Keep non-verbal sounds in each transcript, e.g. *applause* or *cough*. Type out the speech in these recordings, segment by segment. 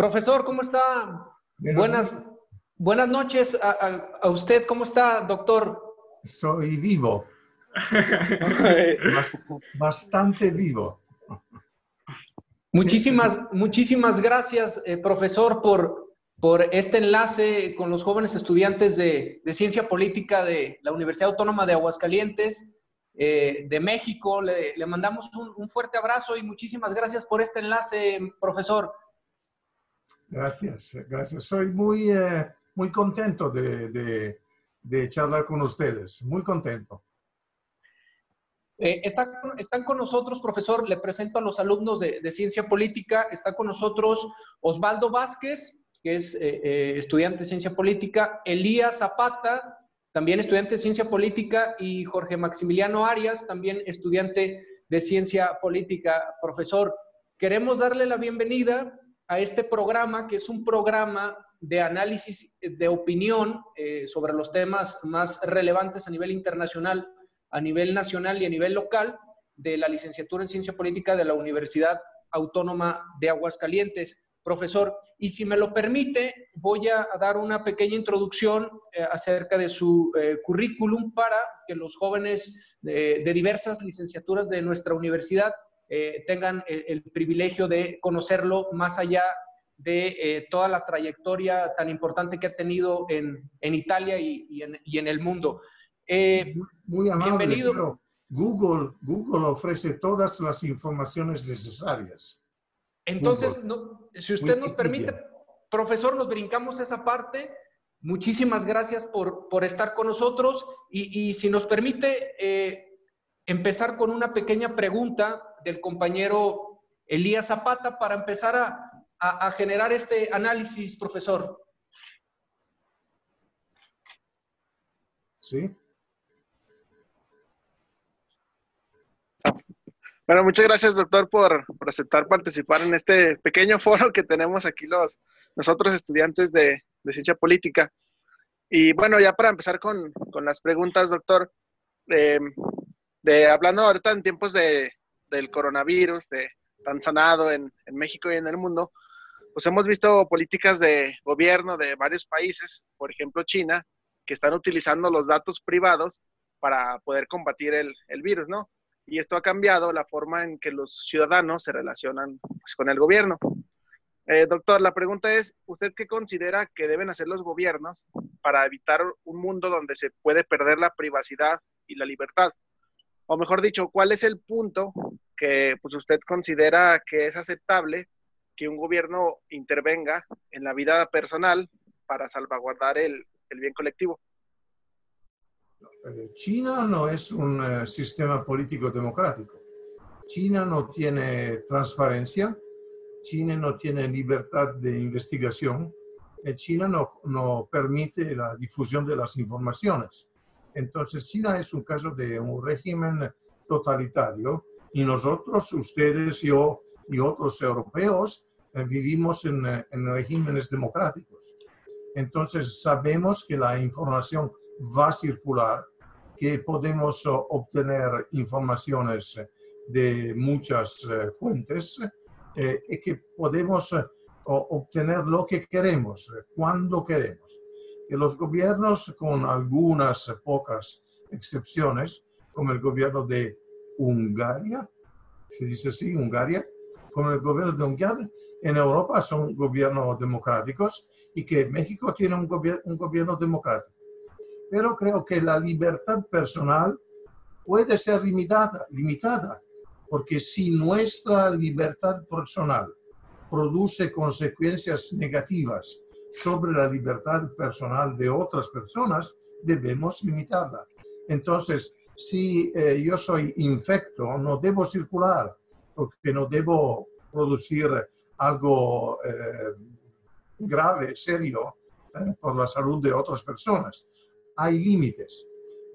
Profesor, ¿cómo está? buenas, buenas noches a, usted. ¿Cómo está, doctor? Soy vivo. *laughs* Bastante vivo. Muchísimas, muchísimas gracias, eh, profesor, por, por este enlace con los jóvenes estudiantes de, ciencia política de la Universidad Autónoma de Aguascalientes. Eh, de México. Le, mandamos un, fuerte abrazo y muchísimas gracias por este enlace, profesor. Gracias, gracias. Soy muy, eh, muy contento de, de, charlar con ustedes, muy contento. Eh, están, con nosotros, profesor, le presento a los alumnos de, de Ciencia Política, está con nosotros Osvaldo Vázquez, que es eh, estudiante de Ciencia Política, Elías Zapata, también estudiante de Ciencia Política, y Jorge Maximiliano Arias, también estudiante de Ciencia Política. Profesor, queremos darle la bienvenida a este programa, que es un programa de análisis de opinión eh, sobre los temas más relevantes a nivel internacional, a nivel nacional y a nivel local de la licenciatura en Ciencia Política de la Universidad Autónoma de Aguascalientes. Profesor, y si me lo permite, voy a dar una pequeña introducción eh, acerca de su eh, currículum para que los jóvenes de diversas licenciaturas de nuestra universidad eh, tengan el, privilegio de conocerlo más allá de eh, toda la trayectoria tan importante que ha tenido en, en Italia y, en, y, en, el mundo. Eh, muy amable, bienvenido. Google, Google ofrece todas las informaciones necesarias. Entonces, si usted nos permite, profesor, nos brincamos esa parte. Muchísimas gracias por, por estar con nosotros y, y si nos permite empezar con una pequeña pregunta del compañero Elías Zapata para empezar a, generar este análisis, profesor. Sí. Bueno, muchas gracias, doctor, por, aceptar participar en este pequeño *laughs* foro que tenemos aquí los nosotros estudiantes de, ciencia política. Y bueno, ya para empezar con, las preguntas, doctor, eh, de hablando ahorita en tiempos de, del coronavirus, de tan sanado en, México y en el mundo, pues hemos visto políticas de gobierno de varios países, por ejemplo China, que están utilizando los datos privados para poder combatir el, el virus, ¿no? Y esto ha cambiado la forma en que los ciudadanos se relacionan pues, con el gobierno. Eh, doctor, la pregunta es, ¿usted qué considera que deben hacer los gobiernos para evitar un mundo donde se puede perder la privacidad y la libertad? O mejor dicho, cuál es el punto que pues, usted considera que es aceptable que un gobierno intervenga en la vida personal para salvaguardar el, bien colectivo. Eh, China no es un eh, sistema político democrático. China no tiene transparencia, China no tiene libertad de investigación, eh, China no, no permite la difusión de las informaciones. Entonces, China es un caso de un régimen totalitario y nosotros, ustedes, yo y otros europeos, eh, vivimos en, eh, en, regímenes democráticos. Entonces, sabemos que la información va a circular, que podemos uh, obtener informaciones de muchas fuentes eh, y que podemos obtener lo que queremos, cuando queremos que los gobiernos, con algunas pocas excepciones, como el gobierno de Hungría, se dice así, Hungría, como el gobierno de Hungría, en Europa son gobiernos democráticos y que México tiene un, un gobierno democrático. Pero creo que la libertad personal puede ser limitada, limitada, porque si nuestra libertad personal produce consecuencias negativas sobre la libertad personal de otras personas, debemos limitarla. Entonces, si eh, yo soy infecto, no debo circular, porque no debo producir algo eh, grave, serio, eh, por la salud de otras personas. Hay límites.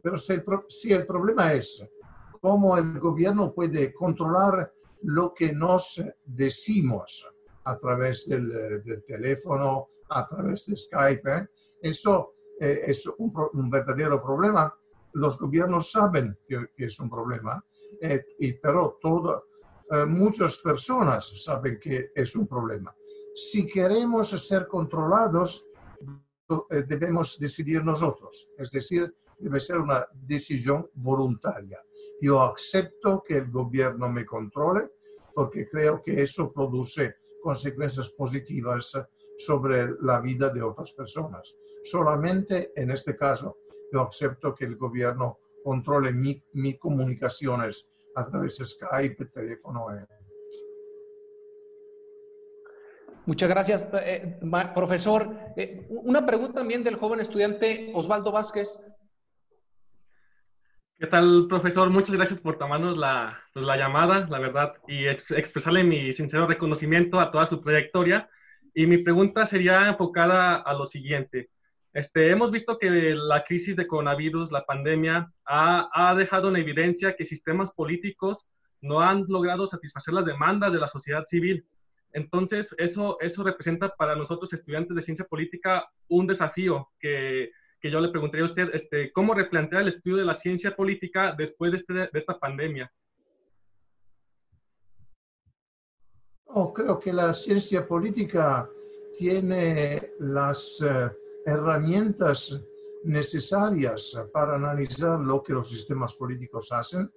Pero si el, si el problema es cómo el gobierno puede controlar lo que nos decimos, a través del, eh, del teléfono, a través de Skype. ¿eh? Eso eh, es un, un, verdadero problema. Los gobiernos saben que, que es un problema, y, pero todo, muchas personas saben que es un problema. si queremos ser controlados, eh, debemos decidir nosotros, es decir, debe ser una decisión voluntaria. Yo acepto que el gobierno me controle porque creo que eso produce consecuencias positivas sobre la vida de otras personas. Solamente en este caso yo acepto que el gobierno controle mis mi comunicaciones a través de Skype, teléfono. Eh. Muchas gracias, eh, profesor. Eh, una pregunta también del joven estudiante Osvaldo Vázquez. ¿Qué tal, profesor? Muchas gracias por tomarnos la, pues, la llamada, la verdad, y expresarle mi sincero reconocimiento a toda su trayectoria. Y mi pregunta sería enfocada a lo siguiente. Este, hemos visto que la crisis de coronavirus, la pandemia, ha, ha, dejado en evidencia que sistemas políticos no han logrado satisfacer las demandas de la sociedad civil. Entonces, eso, eso representa para nosotros, estudiantes de ciencia política, un desafío que que yo le preguntaría a usted, este, ¿cómo replantear el estudio de la ciencia política después de, este, de esta pandemia? Oh, creo que la ciencia política tiene las eh, herramientas necesarias para analizar lo que los sistemas políticos hacen,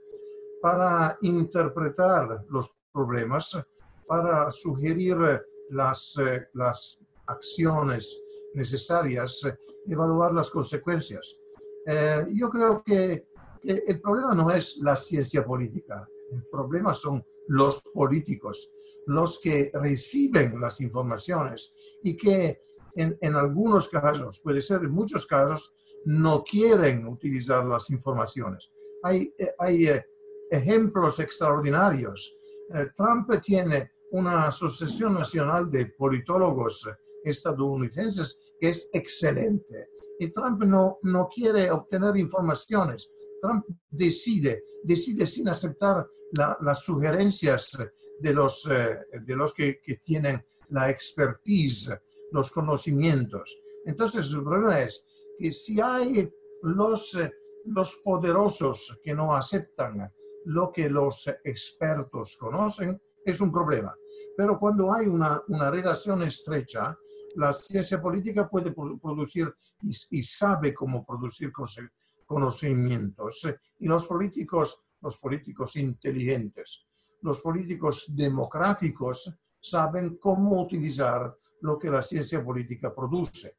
para interpretar los problemas, para sugerir las, eh, las acciones necesarias evaluar las consecuencias. Eh, yo creo que, el problema no es la ciencia política, el problema son los políticos, los que reciben las informaciones y que en, en, algunos casos, puede ser en muchos casos, no quieren utilizar las informaciones. Hay, hay eh, ejemplos extraordinarios. Eh, Trump tiene una asociación nacional de politólogos estadounidenses que es excelente. Y Trump no, no quiere obtener informaciones. Trump decide, decide sin aceptar las sugerencias de los, eh, de los que, que, tienen la expertise, los conocimientos. Entonces, el problema es que si hay los, eh, los poderosos que no aceptan lo que los expertos conocen, es un problema. Pero cuando hay una, una relación estrecha, la ciencia política puede producir y, sabe cómo producir conocimientos. Y los políticos, los políticos inteligentes, los políticos democráticos saben cómo utilizar lo que la ciencia política produce.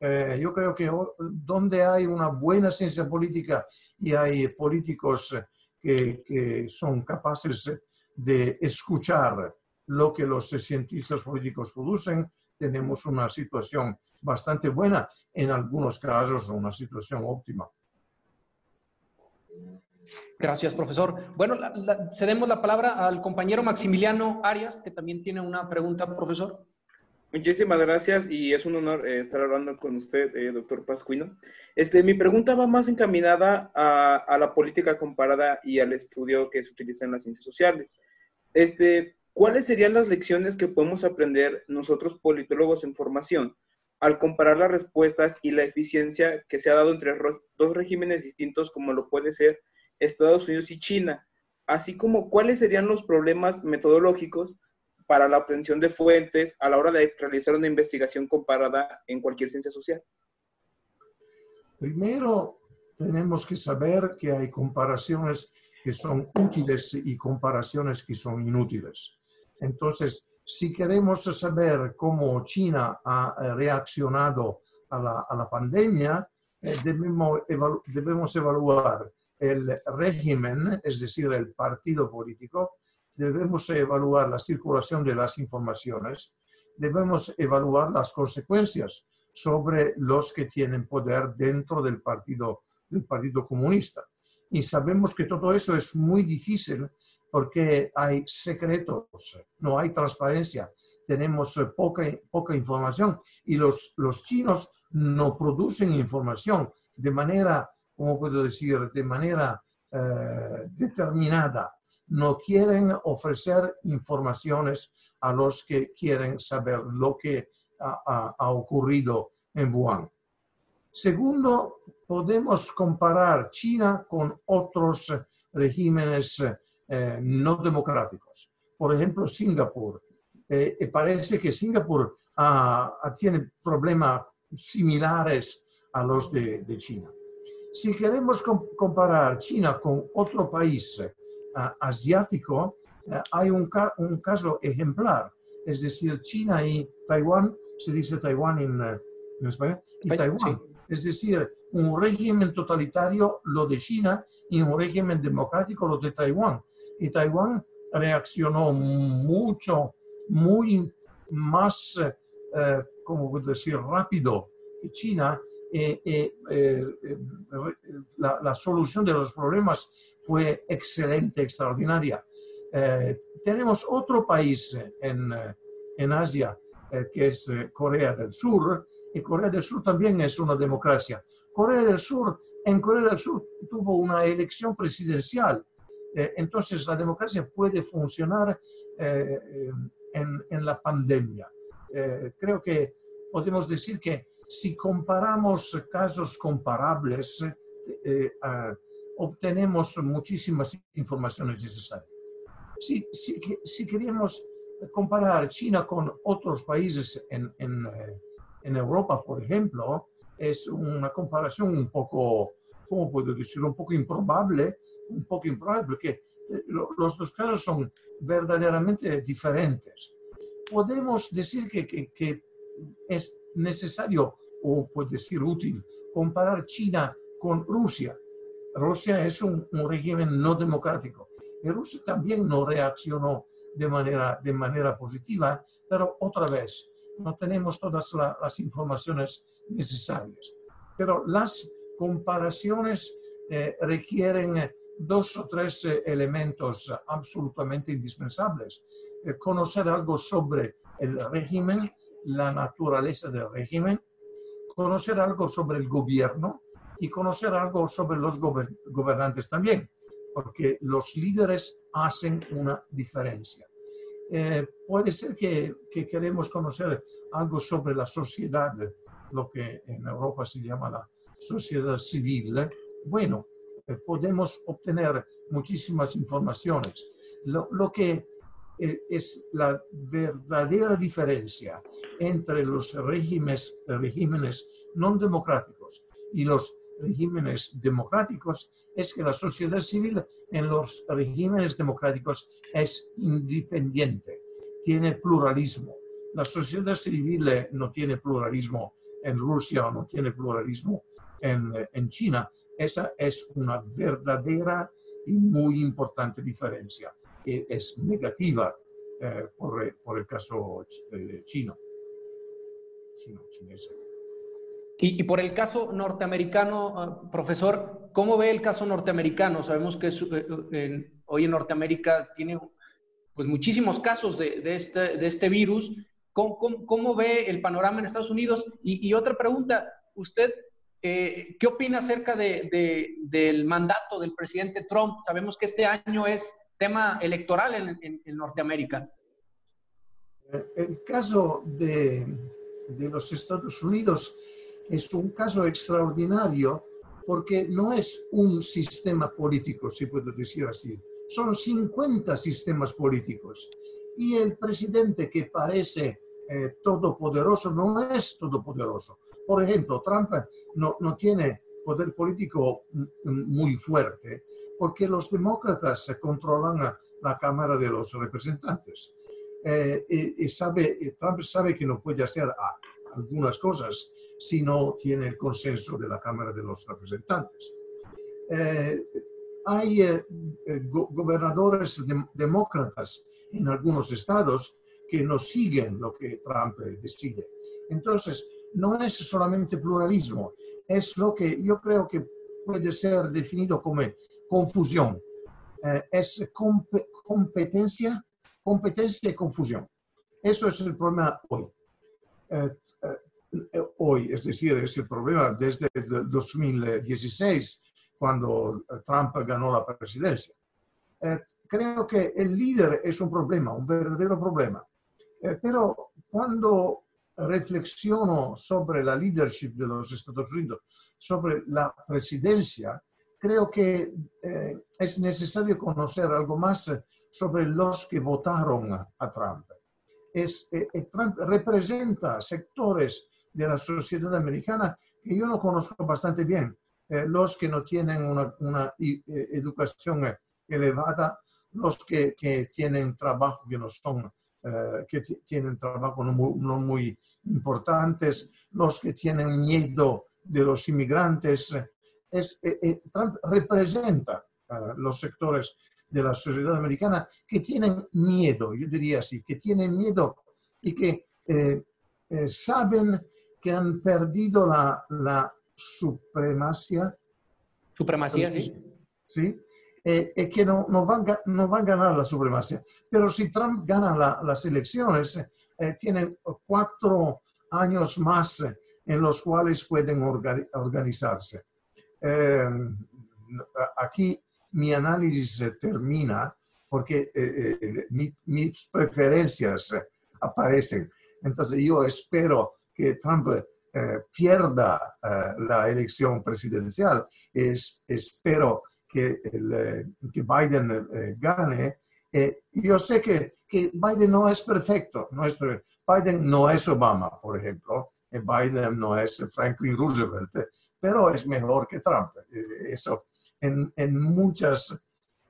Eh, yo creo que donde hay una buena ciencia política y hay políticos que, que son capaces de escuchar lo que los cientistas políticos producen, tenemos una situación bastante buena, en algunos casos una situación óptima. Gracias, profesor. Bueno, cedemos la palabra al compañero Maximiliano Arias, que también tiene una pregunta, profesor. Muchísimas gracias y es un honor eh, estar hablando con usted, eh, doctor Pascuino. Este, mi pregunta va más encaminada a, a, la política comparada y al estudio que se utiliza en las ciencias sociales. Este, ¿Cuáles serían las lecciones que podemos aprender nosotros politólogos en formación al comparar las respuestas y la eficiencia que se ha dado entre dos regímenes distintos como lo puede ser Estados Unidos y China? Así como cuáles serían los problemas metodológicos para la obtención de fuentes a la hora de realizar una investigación comparada en cualquier ciencia social. Primero, tenemos que saber que hay comparaciones que son útiles y comparaciones que son inútiles. Entonces, si queremos saber cómo China ha eh, reaccionado a la, pandemia, eh, debemos, debemos evaluar el régimen, es decir, el partido político, debemos evaluar la circulación de las informaciones, debemos evaluar las consecuencias sobre los que tienen poder dentro del partido, del partido comunista. Y sabemos que todo eso es muy difícil porque hay secretos, no hay transparencia, tenemos eh, poca, poca información y los, los chinos no producen información de manera, ¿cómo puedo decir?, de manera eh, determinada. No quieren ofrecer informaciones a los que quieren saber lo que ha, ha ocurrido en Wuhan. Segundo, podemos comparar China con otros regímenes eh, no democráticos. Por ejemplo, Singapur. y parece que Singapur ah, ah, tiene problemas similares a los de, China. Si queremos comparar China con otro país asiático, hay un, un, caso ejemplar, es decir, China y Taiwán, se dice Taiwán en, en español, y Taiwán. Es decir, un régimen totalitario lo de China y un régimen democrático lo de Taiwán. Y Taiwán reaccionó mucho, muy más, eh, como decir, rápido que China. Eh, eh, la, la, solución de los problemas fue excelente, extraordinaria. tenemos otro país en, en Asia, que es Corea del Sur, y Corea del Sur también es una democracia. Corea del Sur, en Corea del Sur tuvo una elección presidencial, eh, entonces la democracia puede funcionar eh, en, en, la pandemia. Eh, creo que podemos decir que si comparamos casos comparables, obtenemos muchísimas informaciones necesarias. Si, si, si, queremos comparar China con otros países en, en en Europa, por ejemplo, es una comparación un poco, ¿cómo puedo decirlo? Un poco improbable, un poco improbable, porque eh, los dos casos son verdaderamente diferentes. Podemos decir que, que, es necesario, o puede decir útil, comparar China con Rusia. Rusia es un, un, régimen no democrático y Rusia también no reaccionó de manera, de manera positiva, pero otra vez, no tenemos todas las informaciones necesarias. Pero las comparaciones eh, requieren dos o tres eh, elementos absolutamente indispensables. Eh, conocer algo sobre el régimen, la naturaleza del régimen, conocer algo sobre el gobierno y conocer algo sobre los gobernantes también, porque los líderes hacen una diferencia. Eh, puede ser que, que, queremos conocer algo sobre la sociedad, lo que en Europa se llama la sociedad civil. Bueno, podemos obtener muchísimas informaciones. Lo, lo que eh, es la verdadera diferencia entre los regímenes, regímenes no democráticos y los regímenes democráticos es que la sociedad civil en los regímenes democráticos es independiente, tiene pluralismo. La sociedad civil eh, no tiene pluralismo en Rusia o no tiene pluralismo en, eh, en China. Esa es una verdadera y muy importante diferencia. Y es negativa eh, por, por, el caso chino, chino chinés. Y, por el caso norteamericano, ah, profesor, ¿cómo ve el caso norteamericano? Sabemos que eh, eh, hoy en Norteamérica tiene pues, muchísimos casos de, este, de este, virus. ¿Cómo, cómo, ve el panorama en Estados Unidos? Y, otra pregunta, ¿usted eh, qué opina acerca de, del mandato del presidente Trump? Sabemos que este año es tema electoral en, en Norteamérica. El caso de, de los Estados Unidos es un caso extraordinario porque no es un sistema político, si puedo decir así. Son 50 sistemas políticos. Y el presidente que parece eh, todopoderoso no es todopoderoso. Por ejemplo, Trump no, no tiene poder político muy fuerte porque los demócratas controlan la Cámara de los Representantes. Eh, y, sabe, Trump sabe que no puede hacer algunas cosas si no tiene el consenso de la Cámara de los Representantes. Eh, hay eh, eh, gobernadores demócratas en algunos estados que no siguen lo que Trump decide. Entonces, no es solamente pluralismo, es lo que yo creo que puede ser definido como confusión. es competencia, competencia y confusión. Eso es el problema hoy. Eh, hoy, es decir, es el problema desde el 2016, cuando eh, Trump ganó la presidencia. Eh, creo que el líder es un problema, un verdadero problema. pero cuando reflexiono sobre la leadership de los Estados Unidos, sobre la presidencia, creo que es necesario conocer algo más sobre los que votaron a Trump. es, Trump representa sectores de la sociedad americana que yo no conozco bastante bien. los que no tienen una, una educación elevada, los que, que, tienen trabajo que no son, que tienen trabajo no muy, no muy importantes, los que tienen miedo de los inmigrantes. Es, Trump representa los sectores de la sociedad americana que tienen miedo, yo diría así, que tienen miedo y que eh, eh, saben que han perdido la, la supremacia. Supremacía, sí. Sí, eh, y que no, no, van, van a ganar la supremacia. Pero si Trump gana las elecciones, tienen cuatro años más en los cuales pueden organizarse. aquí mi análisis termina porque eh, eh, mis preferencias aparecen. Entonces yo espero que Trump eh, pierda la elección presidencial, es, espero que, que Biden gane. yo sé que, que, Biden no es perfecto, no Biden no es Obama, por ejemplo, Biden no es Franklin Roosevelt, pero es mejor que Trump. Eso en, muchas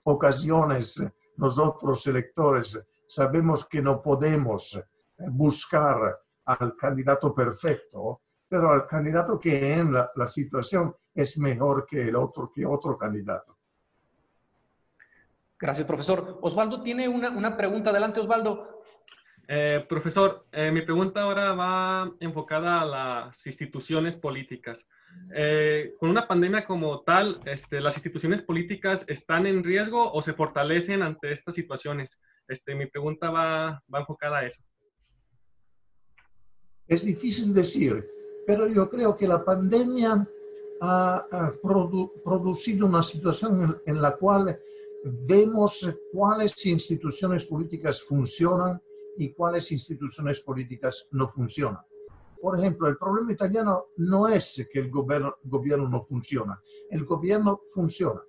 ocasiones nosotros electores sabemos que no podemos buscar al candidato perfecto, pero al candidato que en la, situación es mejor que el otro, que otro candidato. Gracias, profesor. Osvaldo tiene una, una pregunta. Adelante, Osvaldo. Eh, profesor, eh, mi pregunta ahora va enfocada a las instituciones políticas. Eh, con una pandemia como tal, este, ¿las instituciones políticas están en riesgo o se fortalecen ante estas situaciones? Este, mi pregunta va, va enfocada a eso. Es difícil decir, pero yo creo que la pandemia ha, producido una situación en la cual vemos cuáles instituciones políticas funcionan y cuáles instituciones políticas no funcionan. Por ejemplo, el problema italiano no es que el gobierno, gobierno no funciona, el gobierno funciona.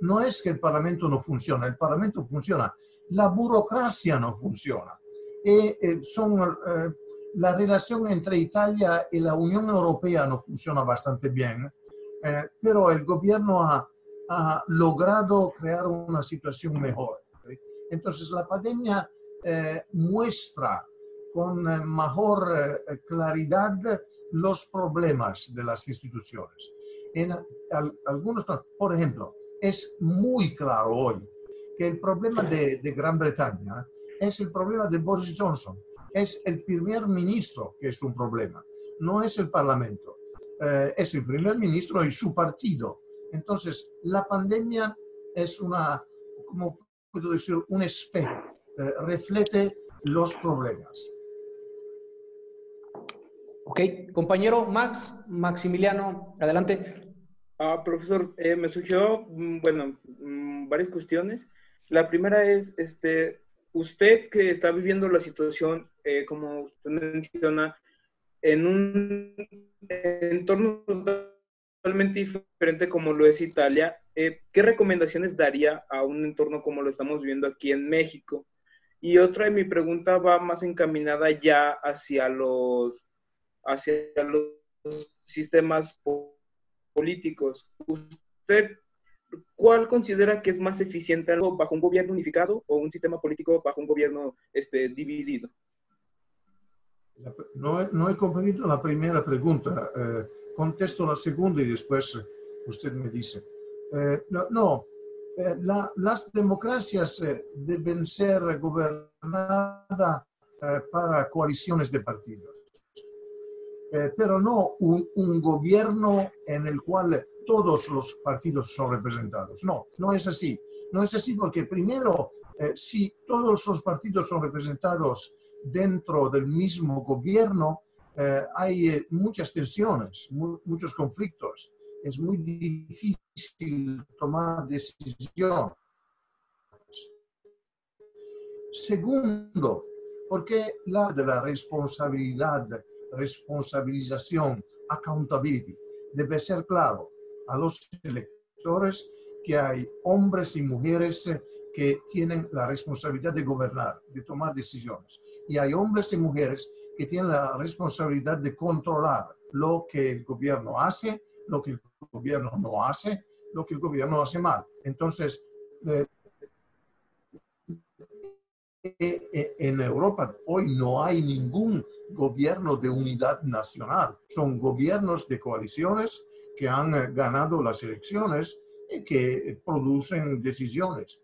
No es que el Parlamento no funciona, el Parlamento funciona, la burocracia no funciona. Y, eh, son, eh, la relación entre Italia y la Unión Europea no funciona bastante bien, eh, pero el gobierno ha, ha, logrado crear una situación mejor. Entonces, la pandemia eh, muestra con eh, mejor eh, claridad los problemas de las instituciones. En algunos, por ejemplo, es muy claro hoy que el problema de, Gran Bretaña es el problema de Boris Johnson. Es el primer ministro que es un problema, no es el Parlamento. es el primer ministro y su partido. Entonces, la pandemia es una, como puedo decir, un espejo eh, reflete los problemas. Ok, compañero Max, Maximiliano, adelante. Ah, profesor, eh, me surgió, mm, bueno, mm, varias cuestiones. La primera es, este, usted que está viviendo la situación, eh, como usted menciona, en un entorno totalmente diferente como lo es Italia, ¿qué recomendaciones daría a un entorno como lo estamos viendo aquí en México? Y otra de mi pregunta va más encaminada ya hacia los, hacia los sistemas políticos. ¿Usted cuál considera que es más eficiente bajo un gobierno unificado o un sistema político bajo un gobierno este, dividido? No no he comprendido la primera pregunta. Eh, contesto la segunda y después usted me dice. Eh, no, eh, las democracias eh, deben ser gobernadas eh, para coaliciones de partidos, pero no un, gobierno en el cual todos los partidos son representados. No, no es así. No es así porque primero, si todos los partidos son representados dentro del mismo gobierno, hay muchas tensiones, muchos conflictos es muy difícil tomar decisiones. Segundo, porque la de la responsabilidad, responsabilización, accountability, debe ser claro a los electores que hay hombres y mujeres que tienen la responsabilidad de gobernar, de tomar decisiones. y hay hombres y mujeres que tienen la responsabilidad de controlar lo que el gobierno hace, lo que el gobierno no hace, lo que el gobierno hace mal. Entonces, eh, eh, eh, en Europa hoy no hay ningún gobierno de unidad nacional. Son gobiernos de coaliciones que han ganado las elecciones y que producen decisiones.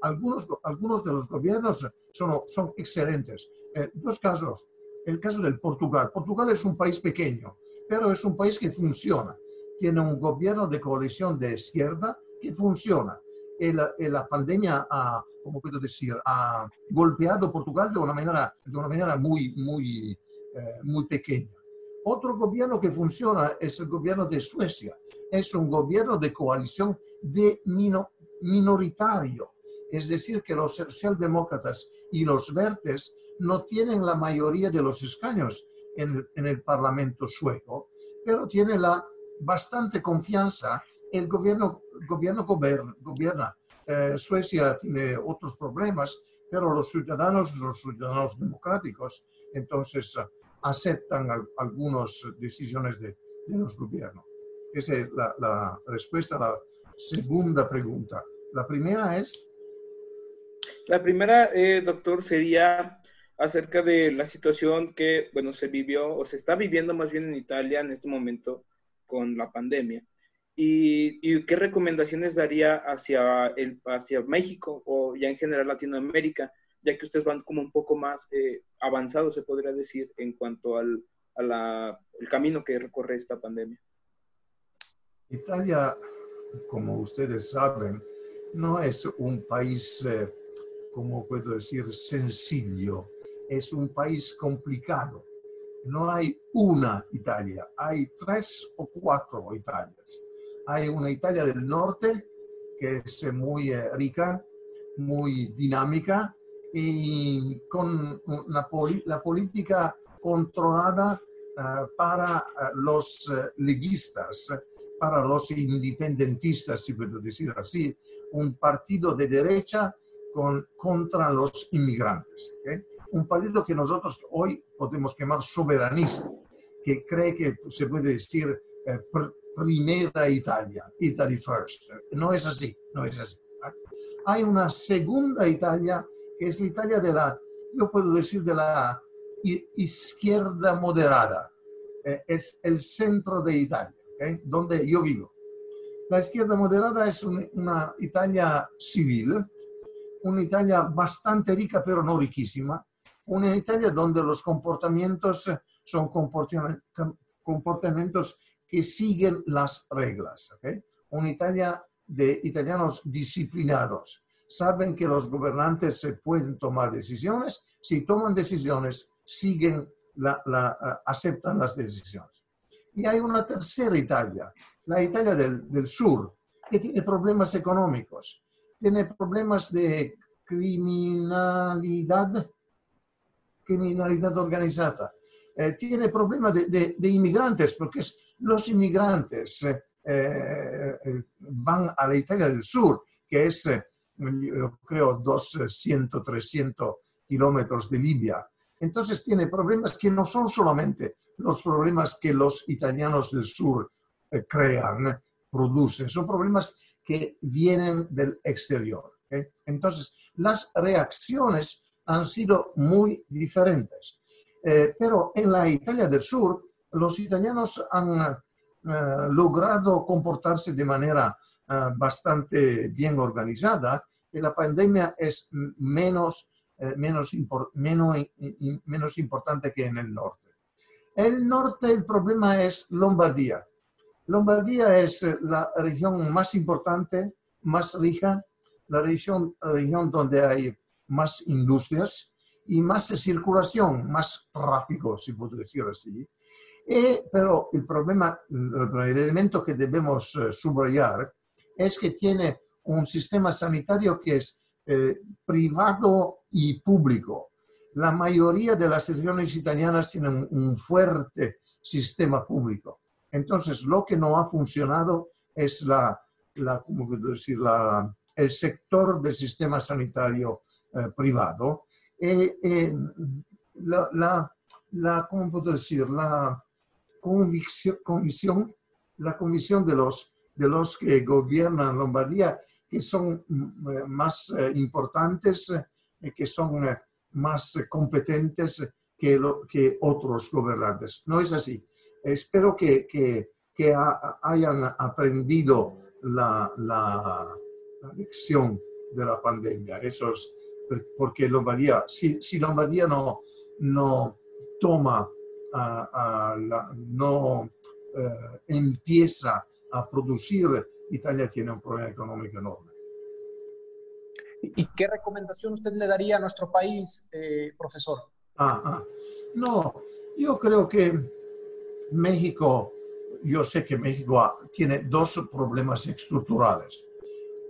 algunos, algunos de los gobiernos son, son excelentes. Dos casos. El caso del Portugal. Portugal es un país pequeño, pero es un país que funciona. Tiene un gobierno de coalición de izquierda que funciona la, la pandemia ha, como puedo decir, ha golpeado Portugal de una manera, de una manera muy, muy, eh, muy pequeña. Otro gobierno que funciona es el gobierno de Suecia. Es un gobierno de coalición de minoritario. Es decir, que los socialdemócratas y los verdes no tienen la mayoría de los escaños en, el Parlamento sueco, pero tienen la bastante confianza el gobierno, gobierno gobierna. Eh, Suecia tiene otros problemas, pero los ciudadanos, los ciudadanos democráticos, entonces eh, aceptan algunas decisiones de, los gobiernos. Esa es la, respuesta a la segunda pregunta. La primera es... La primera, eh, doctor, sería acerca de la situación que, bueno, se vivió o se está viviendo más bien en Italia en este momento con la pandemia. ¿Y, qué recomendaciones daría hacia, el, hacia México o ya en general Latinoamérica, ya que ustedes van como un poco más eh, avanzados, se podría decir, en cuanto al a el camino que recorre esta pandemia? Italia, como ustedes saben, no es un país, eh, como puedo decir, sencillo, es un país complicado. No hay una Italia, hay tres o cuatro Italias hay una Italia del norte que es muy eh, rica, muy dinámica y con una la política controlada eh, para eh, los leguistas, para los independentistas, si puedo decir así, un partido de derecha con, contra los inmigrantes. Un partido que nosotros hoy podemos llamar soberanista, que cree que se puede decir primera Italia, Italy first. No es así, no es así. Hay una segunda Italia, que es la Italia de la, yo puedo decir, de la izquierda moderada. Eh, es el centro de Italia, donde yo vivo. La izquierda moderada es una Italia civil, una Italia bastante rica, pero no riquísima, una Italia donde los comportamientos son comportamientos que siguen las reglas. ¿okay? Una Italia de italianos disciplinados. Saben que los gobernantes se pueden tomar decisiones. Si toman decisiones, siguen, la, aceptan las decisiones. Y hay una tercera Italia, la Italia del, del sur, que tiene problemas económicos, tiene problemas de criminalidad, criminalidad organizada, eh, tiene problemas de, de, inmigrantes, porque los inmigrantes eh, eh, van a la Italia del Sur, que es, yo creo, 200, 300 kilómetros de Libia. Entonces tiene problemas que no son solamente los problemas que los italianos del sur crean, producen, son problemas que vienen del exterior. Entonces, las reacciones han sido muy diferentes. Eh, pero en la Italia del Sur, los italianos han eh, logrado comportarse de manera eh, bastante bien organizada y la pandemia es menos, menos, menos, menos importante que en el norte. El norte el problema es Lombardía. Lombardía es la región más importante, más rica, la región, región donde hay más industrias, y más circulación, más tráfico, si puedo decir así. Eh, pero el problema, el elemento que debemos eh, subrayar es que tiene un sistema sanitario que es eh, privado y público. La mayoría de las regiones italianas tienen un fuerte sistema público. Entonces, lo que no ha funcionado es la, la ¿cómo decir? La, el sector del sistema sanitario privado la, la, la, ¿cómo puedo decir? La convicción, la convicción de los, de los que gobiernan Lombardía que son mm, más importantes, que son más competentes que, lo, que otros gobernantes. No es así. Espero que, que, que hayan aprendido la, la, lección de la pandemia. Eso es porque Lombardía, si, si Lombardía no, no toma, no eh, empieza a producir, Italia tiene un problema económico enorme. ¿Y qué recomendación usted le daría a nuestro país, eh, profesor? Ah, ah, No, yo creo que México, yo sé que México tiene dos problemas estructurales.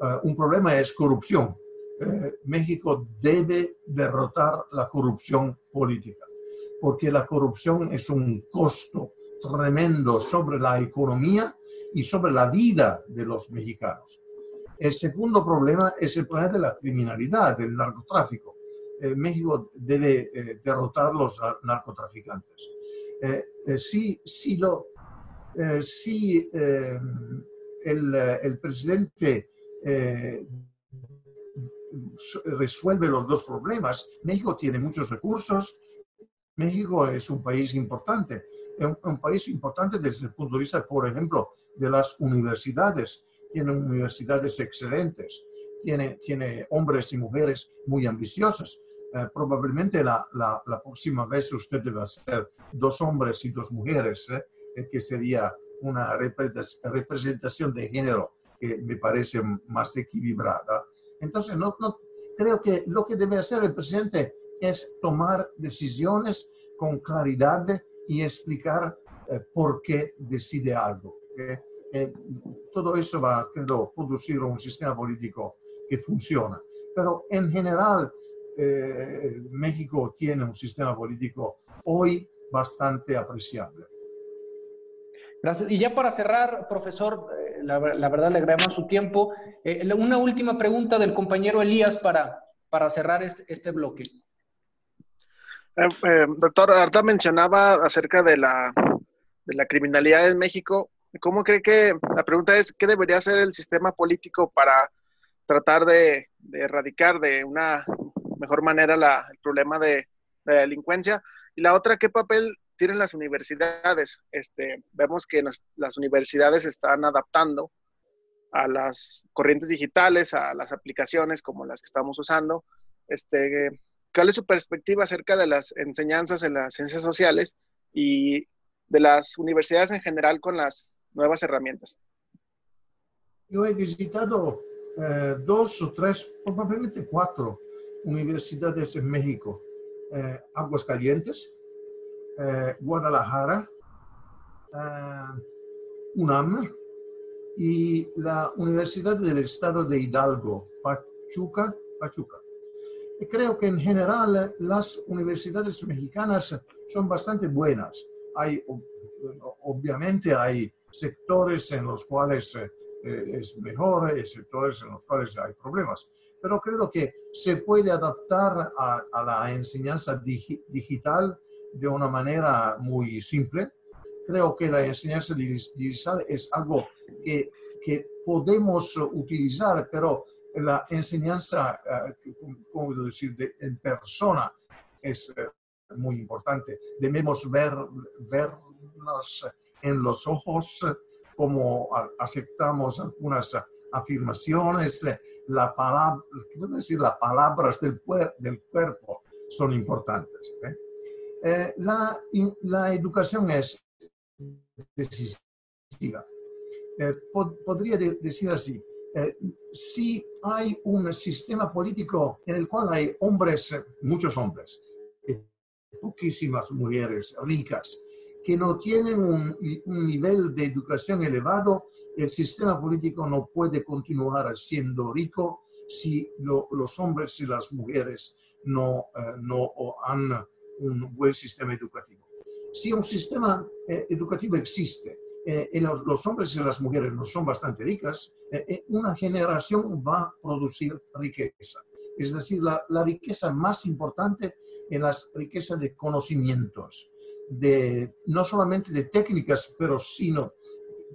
Eh, un problema es corrupción. Eh, México debe derrotar la corrupción política, porque la corrupción es un costo tremendo sobre la economía y sobre la vida de los mexicanos. El segundo problema es el problema de la criminalidad, del narcotráfico. Eh, México debe eh, derrotar los narcotraficantes. Eh, si, si, lo, si el, el, presidente resuelve los dos problemas, México tiene muchos recursos, México es un país importante, un, un país importante desde el punto de vista, por ejemplo, de las universidades tiene universidades excelentes, tiene, tiene hombres y mujeres muy ambiciosos. Eh, probablemente la, la, próxima vez usted debe hacer dos hombres y dos mujeres, eh, eh, que sería una representación de género que me parece más equilibrada. Entonces, no, no, creo que lo que debe hacer el presidente es tomar decisiones con claridad y explicar por qué decide algo. Eh, todo eso va, creo, producir un sistema político que funciona. Pero en general, eh, México tiene un sistema político hoy bastante apreciable. Gracias. Y ya para cerrar, profesor, eh, la, verdad le agradecemos su tiempo. una última pregunta del compañero Elías para, para cerrar este, este bloque. doctor, ahorita mencionaba acerca de la, de la criminalidad en México. ¿Cómo cree que, la pregunta es, ¿qué debería hacer el sistema político para tratar de, erradicar de una mejor manera el problema de, la delincuencia? Y la otra, ¿qué papel tienen las universidades? Este, vemos que las universidades están adaptando a las corrientes digitales, a las aplicaciones como las que estamos usando. Este, ¿Cuál es su perspectiva acerca de las enseñanzas en las ciencias sociales y de las universidades en general con las nuevas herramientas. Yo he visitado eh, dos o tres, probablemente cuatro universidades en México. Eh, Aguascalientes, eh, Guadalajara, UNAM y la Universidad del Estado de Hidalgo, Pachuca, Pachuca. Y creo que en general las universidades mexicanas son bastante buenas. Hay, obviamente hay sectores en los cuales eh, es mejor y sectores en los cuales hay problemas. Pero creo que se puede adaptar a, la enseñanza digital de una manera muy simple. Creo que la enseñanza digital es algo que, que podemos utilizar, pero la enseñanza, eh, ¿cómo decir?, en persona es eh, muy importante. Debemos ver, vernos en los ojos, como aceptamos algunas afirmaciones, la palabra, decir? Las palabras del, del cuerpo son importantes. ¿eh? Eh, la, la, educación es decisiva. Eh, podría decir así, si hay un sistema político en el cual hay hombres, muchos hombres, poquísimas mujeres ricas, que no tienen un, nivel de educación elevado, el sistema político no puede continuar siendo rico si los hombres y las mujeres no, eh, no han un buen sistema educativo. Si un sistema eh, educativo existe eh, los, hombres y las mujeres no son bastante ricas, una generación va a producir riqueza. es decir, la, la riqueza más importante en las riquezas de conocimientos, de, no solamente de técnicas, pero, sino,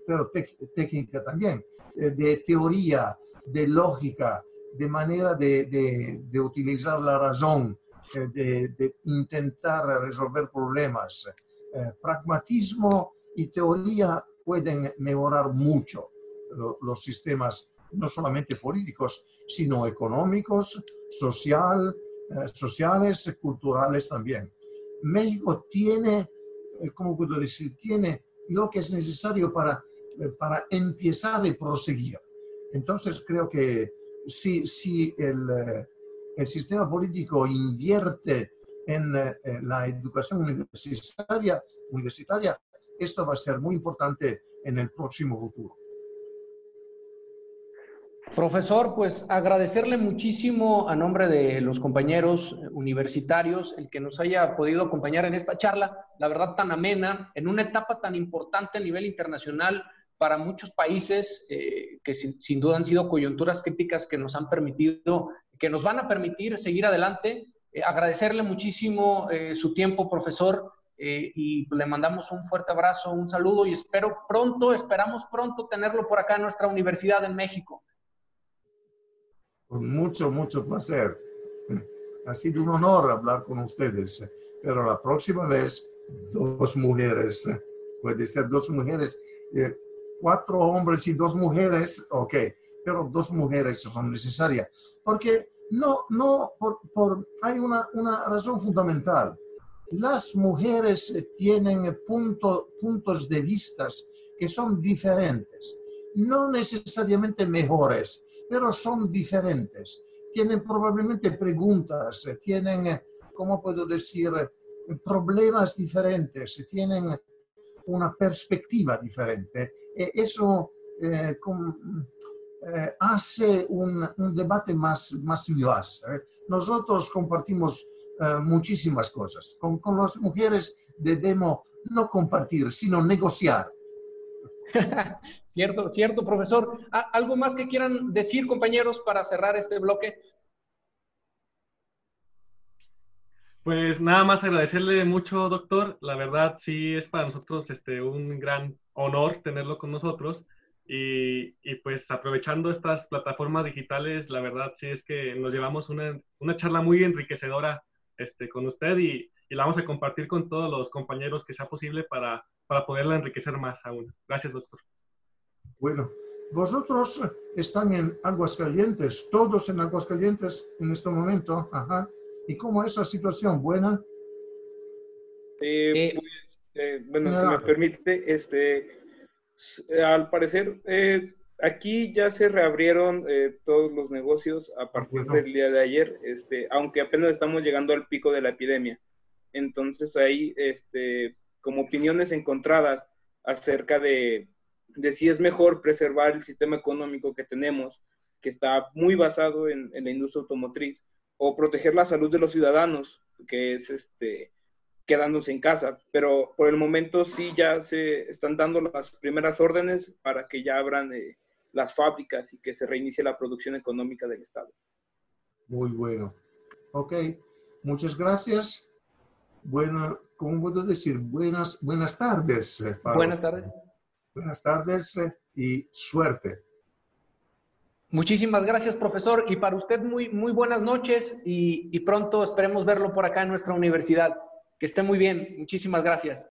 pero técnica también, eh, de teoría, de lógica, de manera de, utilizar la razón, eh, de, de, intentar resolver problemas. Eh, pragmatismo y teoría pueden mejorar mucho los sistemas, no solamente políticos, sino económicos, social, eh, sociales, culturales también. México tiene, eh, ¿cómo puedo decir? Tiene lo que es necesario para, eh, para empezar y proseguir. Entonces creo que si, si el, el sistema político invierte en la educación universitaria, universitaria, esto va a ser muy importante en el próximo futuro. Profesor, pues agradecerle muchísimo a nombre de los compañeros universitarios el que nos haya podido acompañar en esta charla, la verdad tan amena, en una etapa tan importante a nivel internacional para muchos países eh, que sin, duda han sido coyunturas críticas que nos han permitido, que nos van a permitir seguir adelante. Eh, agradecerle muchísimo eh, su tiempo, profesor, y le mandamos un fuerte abrazo, un saludo y espero pronto, esperamos pronto tenerlo por acá en nuestra universidad en México. Con mucho, mucho placer. Ha sido un honor hablar con ustedes, pero la próxima vez dos mujeres, puede ser dos mujeres, eh, cuatro hombres y dos mujeres, ok, pero dos mujeres son necesarias, porque no, no, por, por, hay una, una razón fundamental. Las mujeres tienen punto, puntos de vista que son diferentes, no necesariamente mejores, pero son diferentes. Tienen probablemente preguntas, tienen, ¿cómo puedo decir?, problemas diferentes, tienen una perspectiva diferente. E eso eh, con, eh, hace un, un, debate más, más vivaz. ¿eh? Nosotros compartimos eh, muchísimas cosas. Con, con las mujeres debemos no compartir, sino negociar *laughs* cierto, cierto, profesor. ¿Algo más que quieran decir, compañeros, para cerrar este bloque? Pues nada más agradecerle mucho, doctor. La verdad, sí es para nosotros este, un gran honor tenerlo con nosotros. Y, y, pues aprovechando estas plataformas digitales, la verdad sí es que nos llevamos una, una charla muy enriquecedora este, con usted y, y, la vamos a compartir con todos los compañeros que sea posible para para poderla enriquecer más aún. Gracias, doctor. Bueno, vosotros están en Aguascalientes, todos en Aguascalientes en este momento. Ajá. ¿Y cómo es la situación? ¿Buena? Eh, eh, pues, eh, bueno, si me permite, este, al parecer, aquí ya se reabrieron todos los negocios a partir del día de ayer, este, aunque apenas estamos llegando al pico de la epidemia. Entonces ahí, este, como opiniones encontradas acerca de, de, si es mejor preservar el sistema económico que tenemos, que está muy basado en, en, la industria automotriz, o proteger la salud de los ciudadanos, que es este, quedándose en casa. Pero por el momento sí ya se están dando las primeras órdenes para que ya abran eh, las fábricas y que se reinicie la producción económica del Estado. Muy bueno. Ok, muchas gracias. Bueno, ¿cómo puedo decir? Buenas, buenas tardes. Eh, buenas tardes. Buenas tardes eh, y suerte. Muchísimas gracias, profesor. Y para usted, muy, muy buenas noches y, y pronto esperemos verlo por acá en nuestra universidad. Que esté muy bien. Muchísimas gracias.